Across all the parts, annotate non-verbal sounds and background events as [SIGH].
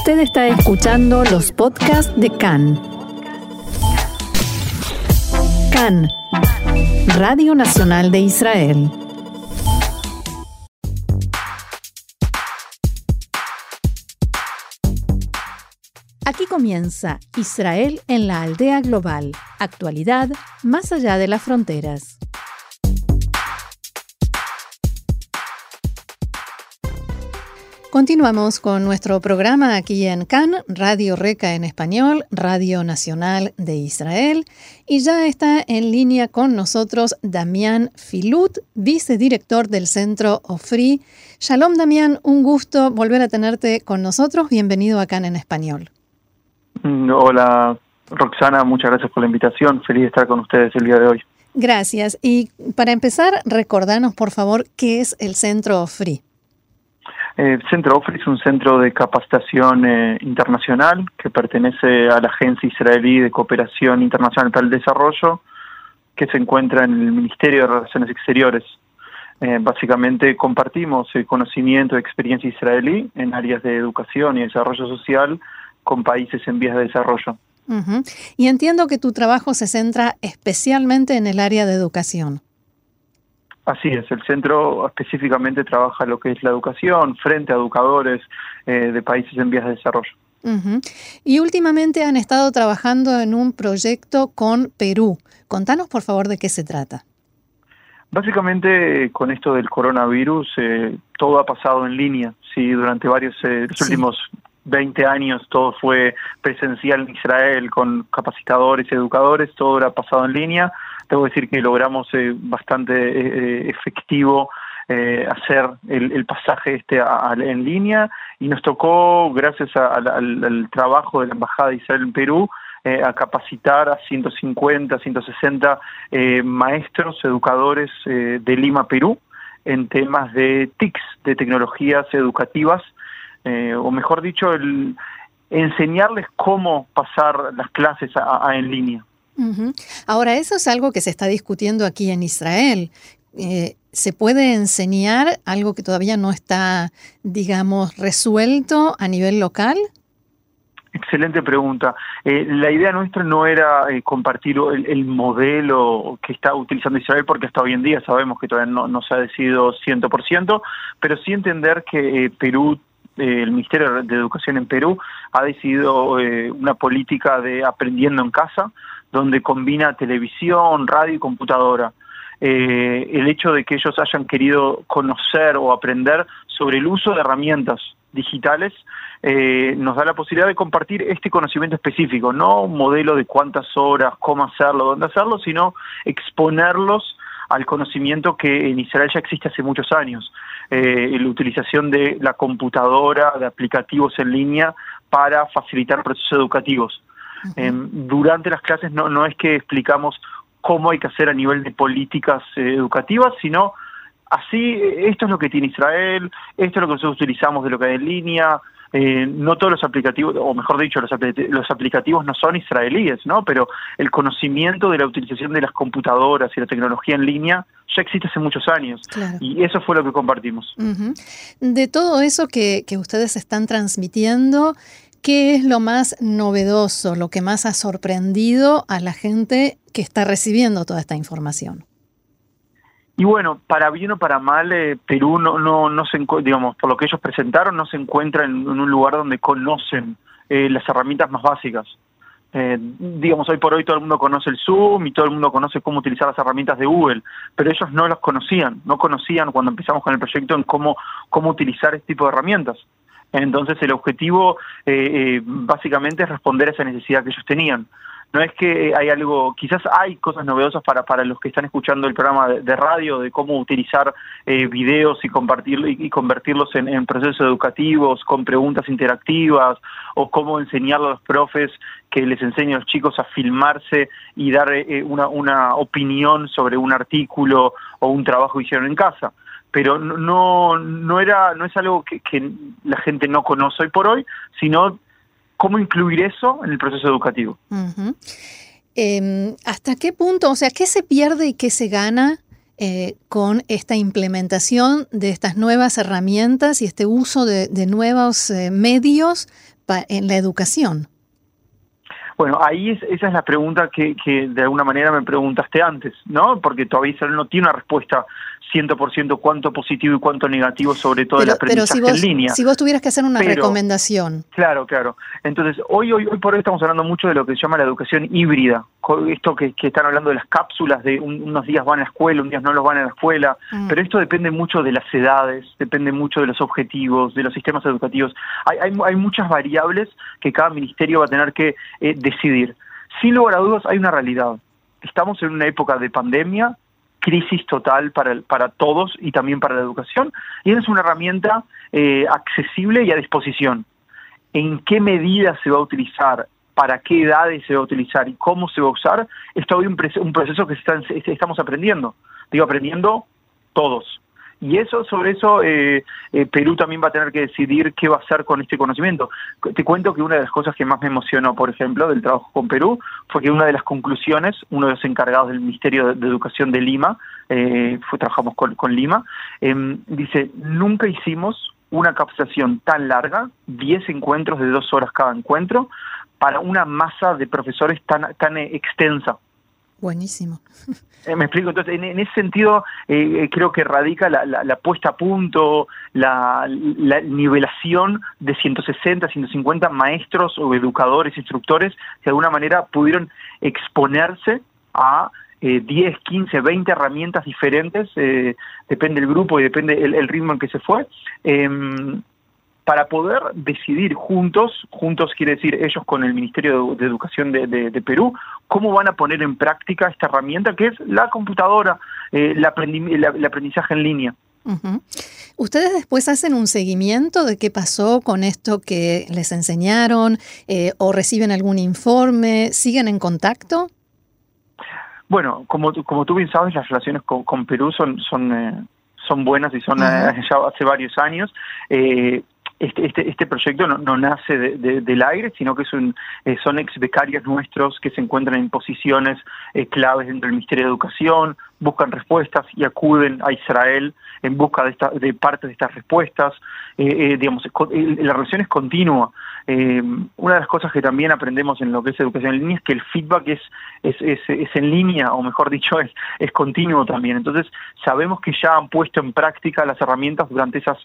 Usted está escuchando los podcasts de CAN. CAN, Radio Nacional de Israel. Aquí comienza Israel en la aldea global. Actualidad más allá de las fronteras. Continuamos con nuestro programa aquí en Cannes, Radio Reca en español, Radio Nacional de Israel, y ya está en línea con nosotros Damián Filut, vicedirector del Centro OFRI. Shalom Damián, un gusto volver a tenerte con nosotros. Bienvenido a Cannes en español. Mm, hola Roxana, muchas gracias por la invitación. Feliz de estar con ustedes el día de hoy. Gracias. Y para empezar, recordanos por favor qué es el Centro OFRI. El Centro OFRI es un centro de capacitación eh, internacional que pertenece a la Agencia Israelí de Cooperación Internacional para el Desarrollo, que se encuentra en el Ministerio de Relaciones Exteriores. Eh, básicamente compartimos el conocimiento y experiencia israelí en áreas de educación y desarrollo social con países en vías de desarrollo. Y entiendo que tu trabajo se centra especialmente en el área de educación. Así es, el centro específicamente trabaja lo que es la educación frente a educadores eh, de países en vías de desarrollo. Y últimamente han estado trabajando en un proyecto con Perú. Contanos por favor de qué se trata. Básicamente con esto del coronavirus eh, todo ha pasado en línea. Sí, durante varios eh, los últimos 20 años todo fue presencial en Israel con capacitadores y educadores, todo era pasado en línea. Debo decir que logramos eh, bastante eh, efectivo eh, hacer el, pasaje este en línea y nos tocó, gracias al, trabajo de la Embajada de Israel en Perú, a capacitar a 150, 160 maestros, educadores de Lima, Perú, en temas de TICs, de tecnologías educativas, eh, o mejor dicho, el enseñarles cómo pasar las clases a, en línea. Ahora, eso es algo que se está discutiendo aquí en Israel. Eh, ¿Se puede enseñar algo que todavía no está, digamos, resuelto a nivel local? Excelente pregunta. Eh, la idea nuestra no era compartir el, modelo que está utilizando Israel, porque hasta hoy en día sabemos que todavía no, se ha decidido 100%, pero sí entender que Perú el Ministerio de Educación en Perú ha decidido eh, una política de aprendiendo en casa, donde combina televisión, radio y computadora. Eh, el hecho de que ellos hayan querido conocer o aprender sobre el uso de herramientas digitales eh, nos da la posibilidad de compartir este conocimiento específico, no un modelo de cuántas horas, cómo hacerlo, dónde hacerlo, sino exponerlos al conocimiento que en Israel ya existe hace muchos años, eh, la utilización de la computadora, de aplicativos en línea para facilitar procesos educativos. Em, durante las clases no, no es que explicamos cómo hay que hacer a nivel de políticas eh, educativas, sino así, esto es lo que tiene Israel, esto es lo que nosotros utilizamos de lo que hay en línea, eh, no todos los aplicativos, o mejor dicho, los, los, aplicativos no son israelíes, ¿no? Pero el conocimiento de la utilización de las computadoras y la tecnología en línea ya existe hace muchos años. Y eso fue lo que compartimos. De todo eso que, que ustedes están transmitiendo, ¿qué es lo más novedoso, lo que más ha sorprendido a la gente que está recibiendo toda esta información? Y bueno, para bien o para mal, eh, Perú no, no, no se digamos, por lo que ellos presentaron, no se encuentra en, un lugar donde conocen eh, las herramientas más básicas. Eh, digamos, hoy por hoy todo el mundo conoce el Zoom y todo el mundo conoce cómo utilizar las herramientas de Google, pero ellos no las conocían, no conocían cuando empezamos con el proyecto en cómo, cómo utilizar este tipo de herramientas. Entonces el objetivo básicamente es responder a esa necesidad que ellos tenían. No es que hay algo, quizás hay cosas novedosas para, para los que están escuchando el programa de, radio, de cómo utilizar eh, videos y, compartirlo, y, convertirlos en, procesos educativos con preguntas interactivas, o cómo enseñarle a los profes que les enseñen a los chicos a filmarse y dar eh, una, una opinión sobre un artículo o un trabajo que hicieron en casa pero no no era no es algo que, que, la gente no conoce hoy por hoy, sino cómo incluir eso en el proceso educativo. Em, ¿Hasta qué punto, o sea, qué se pierde y qué se gana eh, con esta implementación de estas nuevas herramientas y este uso de, nuevos eh, medios en la educación? Bueno, ahí esa es la pregunta que, que, de alguna manera me preguntaste antes, ¿no? Porque todavía no tiene una respuesta 100% cuánto positivo y cuánto negativo sobre todo el aprendizaje pero si vos, en línea. Si vos tuvieras que hacer una recomendación. Claro, claro. Entonces, hoy, hoy, hoy por hoy estamos hablando mucho de lo que se llama la educación híbrida. Esto que, que están hablando de las cápsulas, de unos días van a la escuela, un día no los van a la escuela, mm. pero esto depende mucho de las edades, depende mucho de los objetivos, de los sistemas educativos. Hay, hay, hay muchas variables que cada ministerio va a tener que eh, decidir. Sin lugar a dudas, hay una realidad. Estamos en una época de pandemia, crisis total para, para todos y también para la educación, y es una herramienta eh, accesible y a disposición. ¿En qué medida se va a utilizar? ¿Para qué edades se va a utilizar? ¿Y cómo se va a usar? Es todavía un, un proceso que estamos aprendiendo. Digo, aprendiendo todos. Y eso, sobre eso, eh, eh, Perú también va a tener que decidir qué va a hacer con este conocimiento. Te cuento que una de las cosas que más me emocionó, por ejemplo, del trabajo con Perú, fue que una de las conclusiones, uno de los encargados del Ministerio de, Educación de Lima, eh, fue, trabajamos con, con Lima, em, dice, nunca hicimos una capacitación tan larga, 10 encuentros de dos horas cada encuentro, para una masa de profesores tan, tan extensa. Buenísimo. Eh, me explico, entonces en, ese sentido eh, eh, creo que radica la, la, puesta a punto, la, la, nivelación de 160, 150 maestros o educadores, instructores, que de alguna manera pudieron exponerse a eh, 10, 15, 20 herramientas diferentes, depende del grupo y depende el, el, ritmo en que se fue, em, para poder decidir juntos, juntos quiere decir ellos con el Ministerio de, Educación de, Perú, cómo van a poner en práctica esta herramienta que es la computadora, eh, el, aprendizaje en línea. ¿Ustedes después hacen un seguimiento de qué pasó con esto que les enseñaron eh, o reciben algún informe? ¿Siguen en contacto? Bueno, como, como tú bien sabes, las relaciones con, Perú son, son, eh, son buenas y son [LAUGHS] ya hace varios años. Eh, este, este, este proyecto no, no nace de, del aire, sino que son, eh, son ex becarios nuestros que se encuentran en posiciones eh, claves dentro del Ministerio de Educación, buscan respuestas y acuden a Israel en busca de, esta, de parte de estas respuestas. Eh, digamos, la relación es continua. una de las cosas que también aprendemos en lo que es educación en línea es que el feedback es, es, es, es en línea, o mejor dicho, es, es continuo también. Entonces, sabemos que ya han puesto en práctica las herramientas durante esas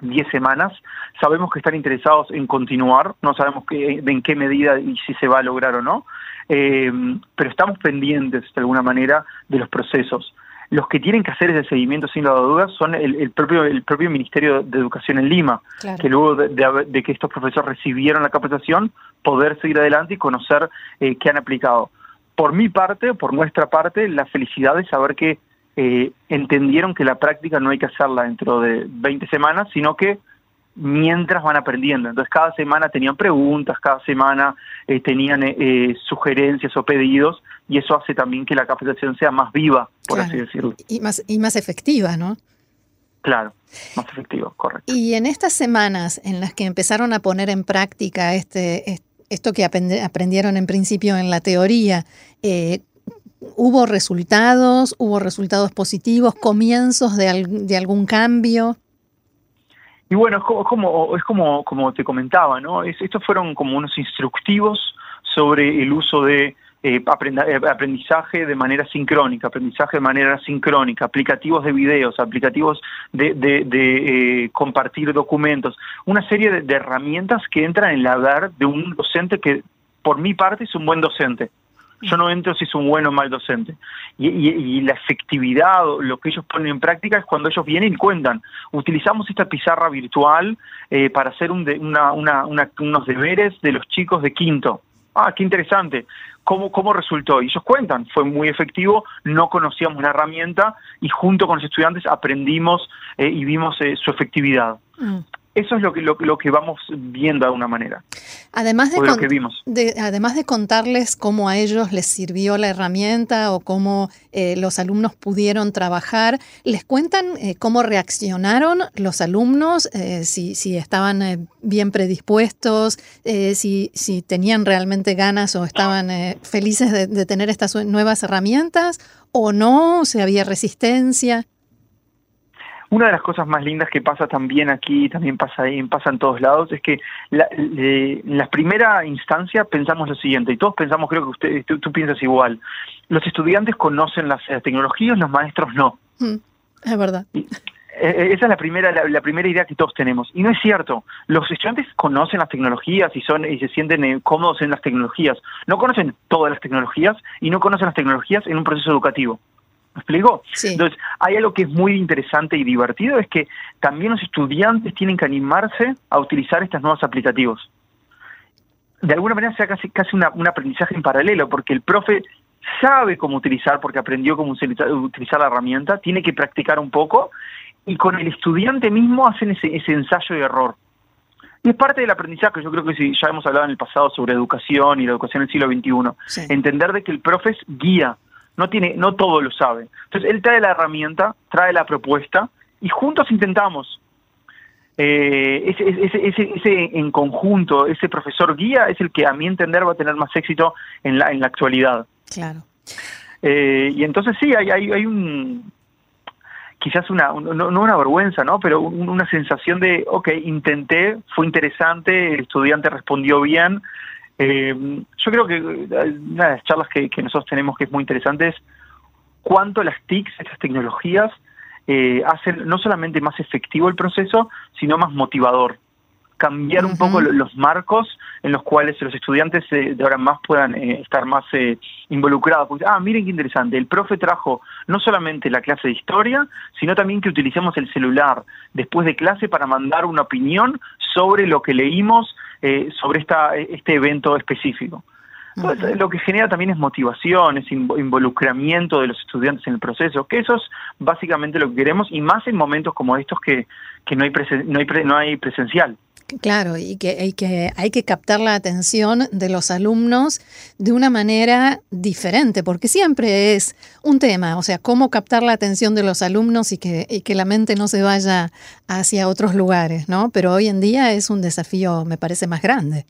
10 semanas. Sabemos que están interesados en continuar, no sabemos qué, en qué medida y si se va a lograr o no, eh, pero estamos pendientes de alguna manera de los procesos. Los que tienen que hacer ese seguimiento, sin lugar a dudas, son el, propio, el propio Ministerio de Educación en Lima, que luego de, que estos profesores recibieron la capacitación, poder seguir adelante y conocer eh, qué han aplicado. Por mi parte, por nuestra parte, la felicidad de saber que eh, entendieron que la práctica no hay que hacerla dentro de 20 semanas, sino que mientras van aprendiendo. Entonces cada semana tenían preguntas, cada semana eh, tenían eh, sugerencias o pedidos y eso hace también que la capacitación sea más viva, por así decirlo. Y más, y más efectiva, ¿no? Claro, más efectivo, correcto. Y en estas semanas en las que empezaron a poner en práctica este, esto que aprendieron en principio en la teoría, ¿Hubo resultados? ¿Hubo resultados positivos? ¿Comienzos de, de algún cambio? Y bueno, es como, es como, como te comentaba, ¿no? estos fueron como unos instructivos sobre el uso de eh, eh, aprendizaje de manera sincrónica, aprendizaje de manera sincrónica, aplicativos de videos, aplicativos de, de, eh, compartir documentos, una serie de, de herramientas que entran en la ver de un docente que, por mi parte, es un buen docente. Yo no entro si es un buen o mal docente. Y, la efectividad, lo que ellos ponen en práctica es cuando ellos vienen y cuentan. Utilizamos esta pizarra virtual eh, para hacer un una, unos deberes de los chicos de quinto. Ah, qué interesante. ¿Cómo, ¿Cómo resultó? Y ellos cuentan, fue muy efectivo, no conocíamos la herramienta y junto con los estudiantes aprendimos eh, y vimos eh, su efectividad. Mm. Eso es lo que, lo, que vamos viendo de alguna manera. Además de, además de contarles cómo a ellos les sirvió la herramienta o cómo eh, los alumnos pudieron trabajar, ¿les cuentan eh, cómo reaccionaron los alumnos? Eh, si, si, estaban bien predispuestos, si, si, tenían realmente ganas o estaban felices de, de tener estas nuevas herramientas o no, si había resistencia. Una de las cosas más lindas que pasa también aquí, también pasa ahí, pasa en todos lados, es que en la primera instancia pensamos lo siguiente, y todos pensamos, creo que usted, tú, piensas igual, los estudiantes conocen las, tecnologías, los maestros no. Mm, es verdad. Eh, eh, esa es la primera, la, primera idea que todos tenemos. Y no es cierto. Los estudiantes conocen las tecnologías y son y se sienten eh, cómodos en las tecnologías. No conocen todas las tecnologías y no conocen las tecnologías en un proceso educativo. ¿Me explico? Entonces, hay algo que es muy interesante y divertido, es que también los estudiantes tienen que animarse a utilizar estos nuevos aplicativos. De alguna manera sea casi, casi un aprendizaje en paralelo, porque el profe sabe cómo utilizar, porque aprendió cómo utilizar la herramienta, tiene que practicar un poco, y con el estudiante mismo hacen ese, ensayo y error. Y es parte del aprendizaje, yo creo que si ya hemos hablado en el pasado sobre educación y la educación del siglo XXI, entender de que el profe es guía, no tiene, no todo lo sabe. Entonces él trae la herramienta, trae la propuesta y juntos intentamos. Eh, ese, ese, ese, en conjunto, ese profesor guía es el que a mi entender va a tener más éxito en la, en la actualidad. Claro. Eh, y entonces sí, hay, hay, hay un, quizás una, no, una vergüenza, ¿no? Pero una sensación de, ok, intenté, fue interesante, el estudiante respondió bien, eh, yo creo que eh, una de las charlas que, nosotros tenemos que es muy interesante es cuánto las TICs, estas tecnologías, eh, hacen no solamente más efectivo el proceso, sino más motivador cambiar un poco los marcos en los cuales los estudiantes eh, de ahora más puedan eh, estar más eh, involucrados. Porque, ah, miren qué interesante, el profe trajo no solamente la clase de historia, sino también que utilicemos el celular después de clase para mandar una opinión sobre lo que leímos sobre esta, este evento específico. lo que genera también es motivación, es involucramiento de los estudiantes en el proceso, que eso es básicamente lo que queremos y más en momentos como estos que, que no, hay no, hay no hay presencial. Claro, y que, hay que hay que captar la atención de los alumnos de una manera diferente, porque siempre es un tema, o sea, cómo captar la atención de los alumnos y que, y que la mente no se vaya hacia otros lugares, ¿no? Pero hoy en día es un desafío, me parece, más grande.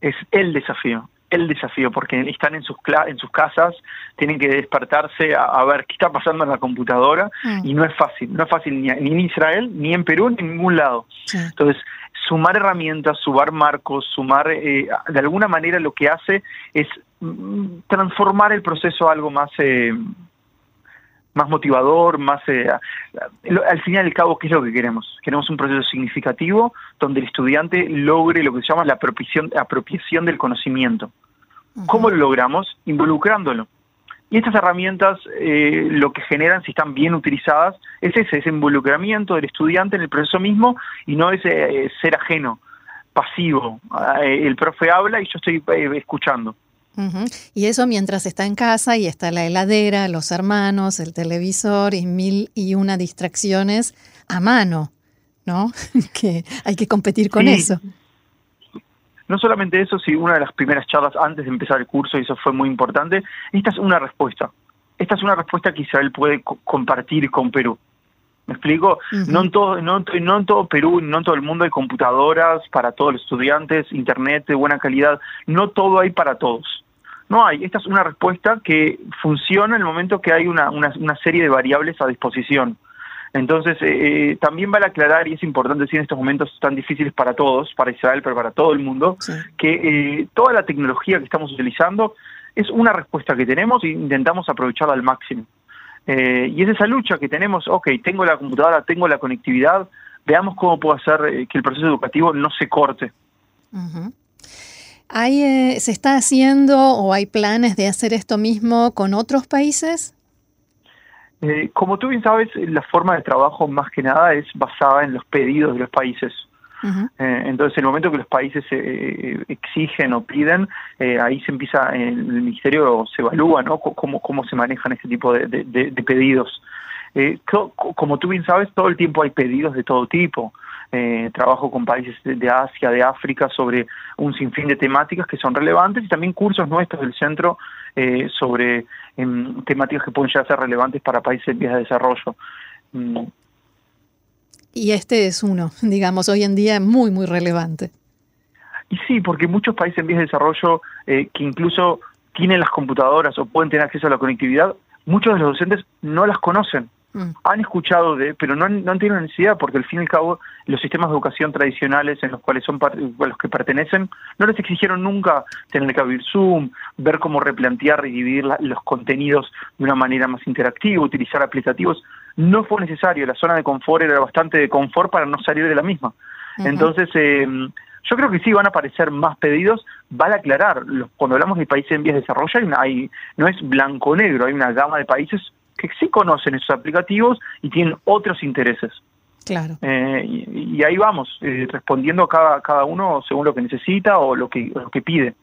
Es el desafío, el desafío, porque están en sus, en sus casas, tienen que despertarse a, ver qué está pasando en la computadora mm. y no es fácil, no es fácil ni, ni, en Israel, ni en Perú, ni en ningún lado. Entonces, sumar herramientas, sumar marcos, sumar, eh, de alguna manera lo que hace es mm, transformar el proceso a algo más... Eh, más motivador, más eh, al fin y al cabo, ¿qué es lo que queremos? Queremos un proceso significativo donde el estudiante logre lo que se llama la apropiación, apropiación del conocimiento. ¿Cómo lo logramos? Involucrándolo. Y estas herramientas eh, lo que generan, si están bien utilizadas, es ese, ese involucramiento del estudiante en el proceso mismo y no ese eh, ser ajeno, pasivo. Eh, el profe habla y yo estoy escuchando. Y eso mientras está en casa y está la heladera, los hermanos, el televisor y mil y una distracciones a mano, ¿no? [LAUGHS] que hay que competir con eso. No solamente eso, si una de las primeras charlas antes de empezar el curso, y eso fue muy importante, esta es una respuesta. Esta es una respuesta que Israel puede compartir con Perú. ¿Me explico? no, en todo, no, no en todo Perú, no en todo el mundo hay computadoras para todos los estudiantes, internet de buena calidad. No todo hay para todos. No hay. Esta es una respuesta que funciona en el momento que hay una, una, una serie de variables a disposición. Entonces, eh, eh, también vale aclarar, y es importante decir en estos momentos tan difíciles para todos, para Israel, pero para todo el mundo, que eh, toda la tecnología que estamos utilizando es una respuesta que tenemos e intentamos aprovecharla al máximo. y es esa lucha que tenemos, ok, tengo la computadora, tengo la conectividad, veamos cómo puedo hacer que el proceso educativo no se corte. ¿Hay, ¿Se está haciendo o hay planes de hacer esto mismo con otros países? Eh, como tú bien sabes, la forma de trabajo más que nada es basada en los pedidos de los países. Eh, entonces, en el momento que los países eh, exigen o piden, ahí se empieza, en el ministerio se evalúa ¿no? cómo, cómo se manejan este tipo de, de pedidos. como tú bien sabes, todo el tiempo hay pedidos de todo tipo. Eh, trabajo con países de, Asia, de África, sobre un sinfín de temáticas que son relevantes y también cursos nuestros del centro eh, sobre em, temáticas que pueden llegar a ser relevantes para países en vías de desarrollo. Mm. Y este es uno, [LAUGHS] digamos, hoy en día muy, muy relevante. Y sí, porque muchos países en vías de desarrollo eh, que incluso tienen las computadoras o pueden tener acceso a la conectividad, muchos de los docentes no las conocen Mm. Han escuchado de, pero no han, no tenido necesidad porque al fin y al cabo los sistemas de educación tradicionales en los cuales son a los que pertenecen no les exigieron nunca tener que abrir Zoom, ver cómo replantear y dividir los contenidos de una manera más interactiva, utilizar aplicativos. No fue necesario, la zona de confort era bastante de confort para no salir de la misma. Entonces, eh, yo creo que sí van a aparecer más pedidos. Vale aclarar, cuando hablamos de países en vías de desarrollo, hay, no es blanco-negro, hay una gama de países que sí conocen esos aplicativos y tienen otros intereses. Claro. Eh, y, ahí vamos, eh, respondiendo a cada, cada uno según lo que necesita o lo que, lo que pide.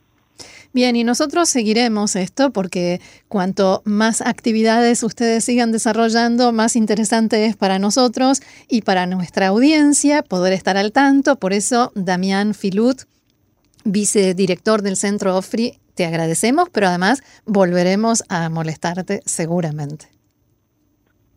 Bien, y nosotros seguiremos esto porque cuanto más actividades ustedes sigan desarrollando, más interesante es para nosotros y para nuestra audiencia poder estar al tanto. Por eso, Damián Filut, vicedirector del Centro OFRI, te agradecemos, pero además volveremos a molestarte seguramente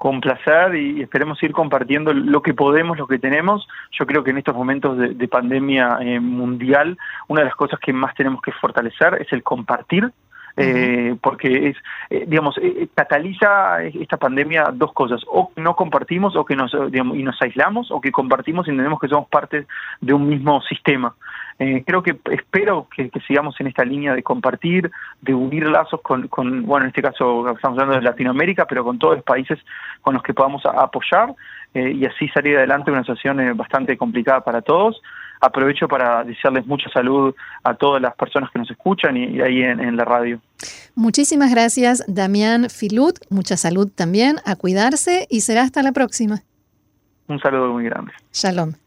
con placer y esperemos ir compartiendo lo que podemos, lo que tenemos. Yo creo que en estos momentos de, pandemia eh, mundial, una de las cosas que más tenemos que fortalecer es el compartir, eh, porque es, eh, digamos, cataliza esta pandemia dos cosas, o no compartimos o que nos, y nos aislamos, o que compartimos y entendemos que somos parte de un mismo sistema. Eh, creo que espero que, sigamos en esta línea de compartir, de unir lazos con, bueno, en este caso estamos hablando de Latinoamérica, pero con todos los países con los que podamos apoyar eh, y así salir adelante una situación eh, bastante complicada para todos. Aprovecho para desearles mucha salud a todas las personas que nos escuchan y, ahí en, en la radio. Muchísimas gracias, Damián Filut. Mucha salud también, a cuidarse y será hasta la próxima. Un saludo muy grande. Shalom.